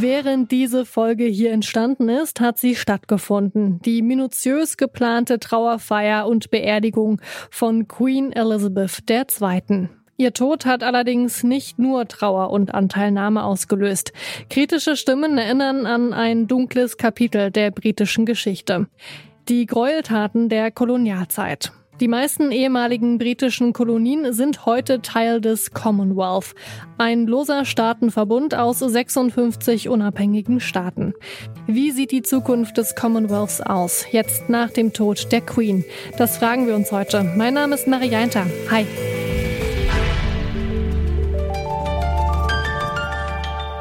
Während diese Folge hier entstanden ist, hat sie stattgefunden. Die minutiös geplante Trauerfeier und Beerdigung von Queen Elizabeth II. Ihr Tod hat allerdings nicht nur Trauer und Anteilnahme ausgelöst. Kritische Stimmen erinnern an ein dunkles Kapitel der britischen Geschichte. Die Gräueltaten der Kolonialzeit. Die meisten ehemaligen britischen Kolonien sind heute Teil des Commonwealth, ein loser Staatenverbund aus 56 unabhängigen Staaten. Wie sieht die Zukunft des Commonwealths aus, jetzt nach dem Tod der Queen? Das fragen wir uns heute. Mein Name ist Marianta. Hi.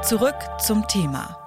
Zurück zum Thema.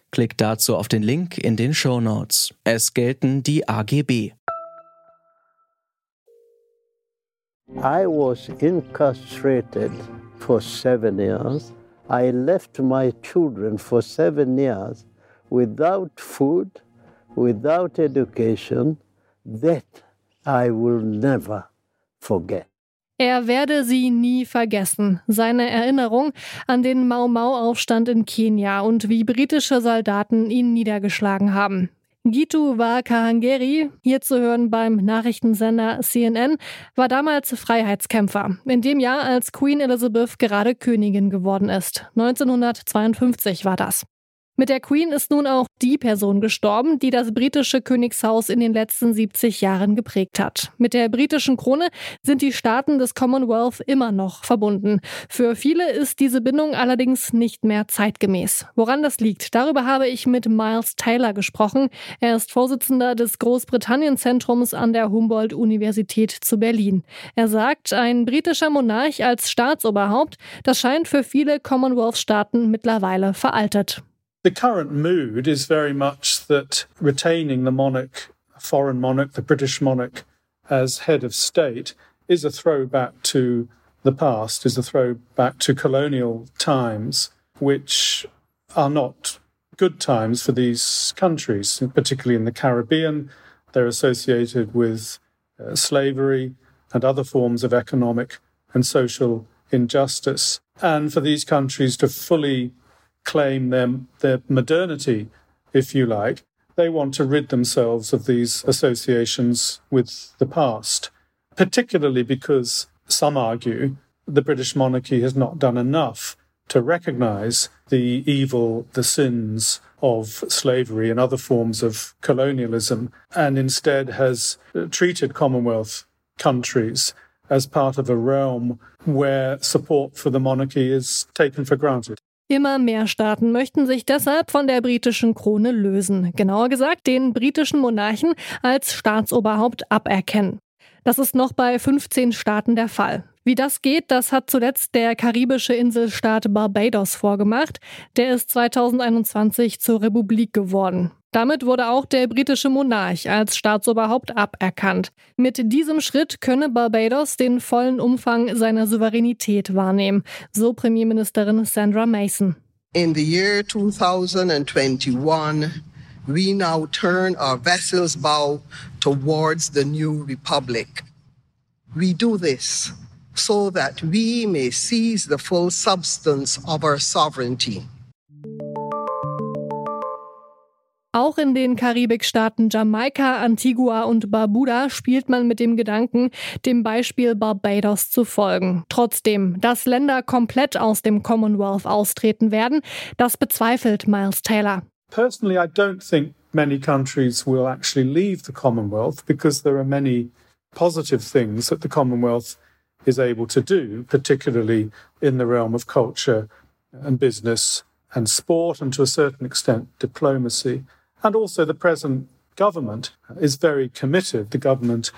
Klickt dazu auf den Link in den Show Notes. Es gelten die AGB. I was incarcerated for seven years. I left my children for seven years without food, without education. That I will never forget. Er werde sie nie vergessen. Seine Erinnerung an den Mau-Mau-Aufstand in Kenia und wie britische Soldaten ihn niedergeschlagen haben. Gitu war Kahangeri, hier zu hören beim Nachrichtensender CNN, war damals Freiheitskämpfer. In dem Jahr, als Queen Elizabeth gerade Königin geworden ist. 1952 war das. Mit der Queen ist nun auch die Person gestorben, die das britische Königshaus in den letzten 70 Jahren geprägt hat. Mit der britischen Krone sind die Staaten des Commonwealth immer noch verbunden. Für viele ist diese Bindung allerdings nicht mehr zeitgemäß. Woran das liegt, darüber habe ich mit Miles Taylor gesprochen. Er ist Vorsitzender des Großbritannien-Zentrums an der Humboldt-Universität zu Berlin. Er sagt, ein britischer Monarch als Staatsoberhaupt, das scheint für viele Commonwealth-Staaten mittlerweile veraltet. The current mood is very much that retaining the monarch, foreign monarch, the British monarch, as head of state is a throwback to the past, is a throwback to colonial times, which are not good times for these countries, particularly in the Caribbean. They're associated with uh, slavery and other forms of economic and social injustice. And for these countries to fully claim their, their modernity, if you like, they want to rid themselves of these associations with the past, particularly because some argue the British monarchy has not done enough to recognize the evil, the sins of slavery and other forms of colonialism, and instead has treated Commonwealth countries as part of a realm where support for the monarchy is taken for granted. Immer mehr Staaten möchten sich deshalb von der britischen Krone lösen, genauer gesagt den britischen Monarchen als Staatsoberhaupt aberkennen. Das ist noch bei 15 Staaten der Fall. Wie das geht, das hat zuletzt der karibische Inselstaat Barbados vorgemacht. Der ist 2021 zur Republik geworden. Damit wurde auch der britische Monarch als Staatsoberhaupt aberkannt. Mit diesem Schritt könne Barbados den vollen Umfang seiner Souveränität wahrnehmen, so Premierministerin Sandra Mason. In the year 2021, we now turn our vessels bow towards the new republic. We do this so that we may seize the full substance of our sovereignty. Auch in den Karibikstaaten Jamaika, Antigua und Barbuda spielt man mit dem Gedanken, dem Beispiel Barbados zu folgen. Trotzdem, dass Länder komplett aus dem Commonwealth austreten werden, das bezweifelt Miles Taylor. Personally, I don't think many countries will actually leave the Commonwealth because there are many positive things that the Commonwealth is able to do, particularly in the realm of culture and business and sport, and to a certain extent, diplomacy. And also, the present government is very committed, the government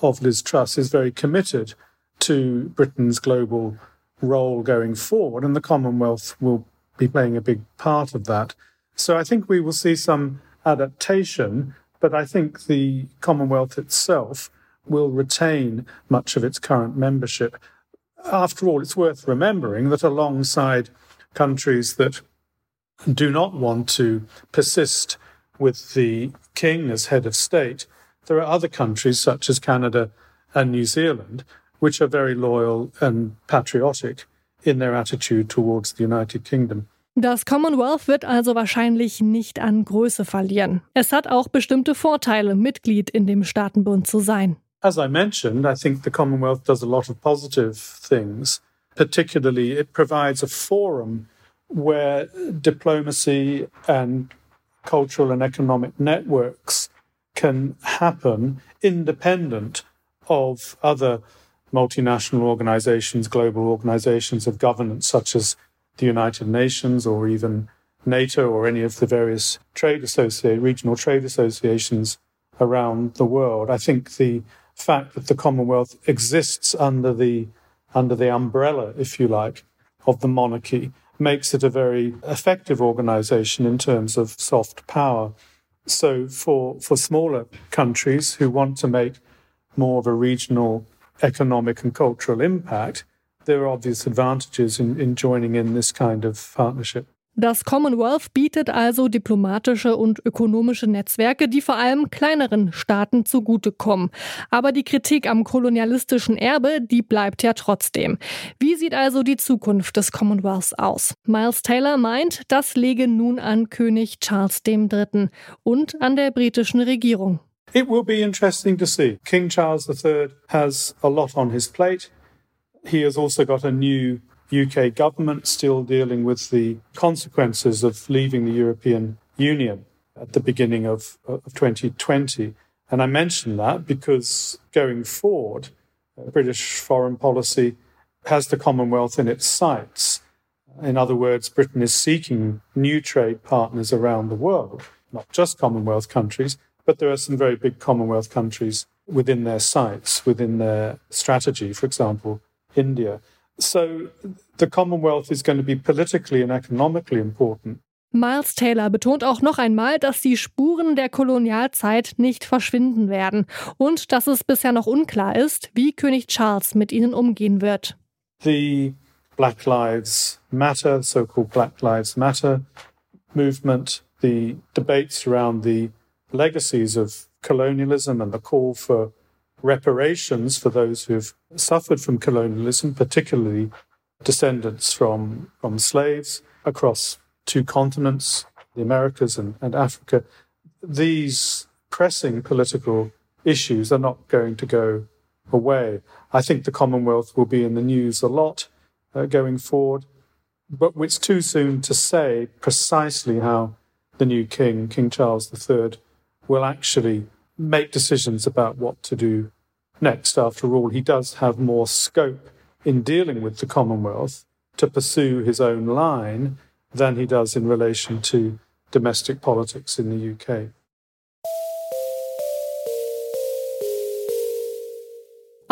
of Liz Truss is very committed to Britain's global role going forward, and the Commonwealth will be playing a big part of that. So I think we will see some adaptation, but I think the Commonwealth itself will retain much of its current membership. After all, it's worth remembering that alongside countries that do not want to persist with the king as head of state, there are other countries such as Canada and New Zealand which are very loyal and patriotic in their attitude towards the United Kingdom. Das Commonwealth wird also wahrscheinlich nicht an Größe verlieren. Es hat auch bestimmte Vorteile, Mitglied in dem Staatenbund zu sein. As I mentioned, I think the Commonwealth does a lot of positive things. Particularly, it provides a forum where diplomacy and cultural and economic networks can happen independent of other multinational organizations, global organizations of governance, such as the United Nations or even NATO or any of the various trade associate, regional trade associations around the world. I think the fact that the Commonwealth exists under the under the umbrella, if you like, of the monarchy makes it a very effective organization in terms of soft power. So for for smaller countries who want to make more of a regional economic and cultural impact, there are obvious advantages in, in joining in this kind of partnership. Das Commonwealth bietet also diplomatische und ökonomische Netzwerke, die vor allem kleineren Staaten zugutekommen. Aber die Kritik am kolonialistischen Erbe, die bleibt ja trotzdem. Wie sieht also die Zukunft des Commonwealths aus? Miles Taylor meint, das lege nun an König Charles III. und an der britischen Regierung. It will be interesting to see. King Charles III has a lot on his plate. He has also got a new UK government still dealing with the consequences of leaving the European Union at the beginning of, of 2020. And I mention that because going forward, uh, British foreign policy has the Commonwealth in its sights. In other words, Britain is seeking new trade partners around the world, not just Commonwealth countries, but there are some very big Commonwealth countries within their sights, within their strategy, for example, India. So the Commonwealth is going to be politically and economically important. Miles Taylor betont auch noch einmal, dass die Spuren der Kolonialzeit nicht verschwinden werden und dass es bisher noch unklar ist, wie König Charles mit ihnen umgehen wird. The Black Lives Matter, so-called Black Lives Matter movement, the debates around the legacies of colonialism and the call for reparations for those who've suffered from colonialism, particularly descendants from, from slaves across two continents, the Americas and, and Africa. These pressing political issues are not going to go away. I think the Commonwealth will be in the news a lot uh, going forward, but it's too soon to say precisely how the new king, King Charles III, will actually make decisions about what to do next. After all, he does have more scope in dealing with the Commonwealth to pursue his own line than he does in relation to domestic politics in the UK.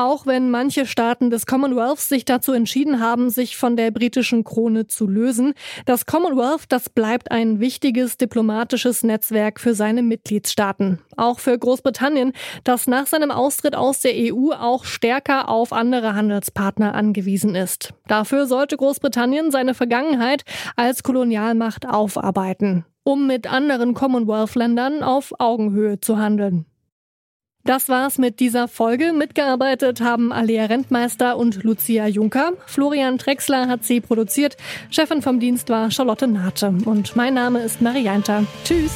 Auch wenn manche Staaten des Commonwealth sich dazu entschieden haben, sich von der britischen Krone zu lösen, das Commonwealth, das bleibt ein wichtiges diplomatisches Netzwerk für seine Mitgliedstaaten. Auch für Großbritannien, das nach seinem Austritt aus der EU auch stärker auf andere Handelspartner angewiesen ist. Dafür sollte Großbritannien seine Vergangenheit als Kolonialmacht aufarbeiten, um mit anderen Commonwealth-Ländern auf Augenhöhe zu handeln. Das war's mit dieser Folge. Mitgearbeitet haben Alea Rentmeister und Lucia Juncker. Florian Drexler hat sie produziert. Chefin vom Dienst war Charlotte Nate. Und mein Name ist Marianta. Tschüss.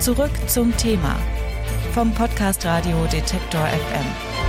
Zurück zum Thema vom Podcast Radio Detektor FM.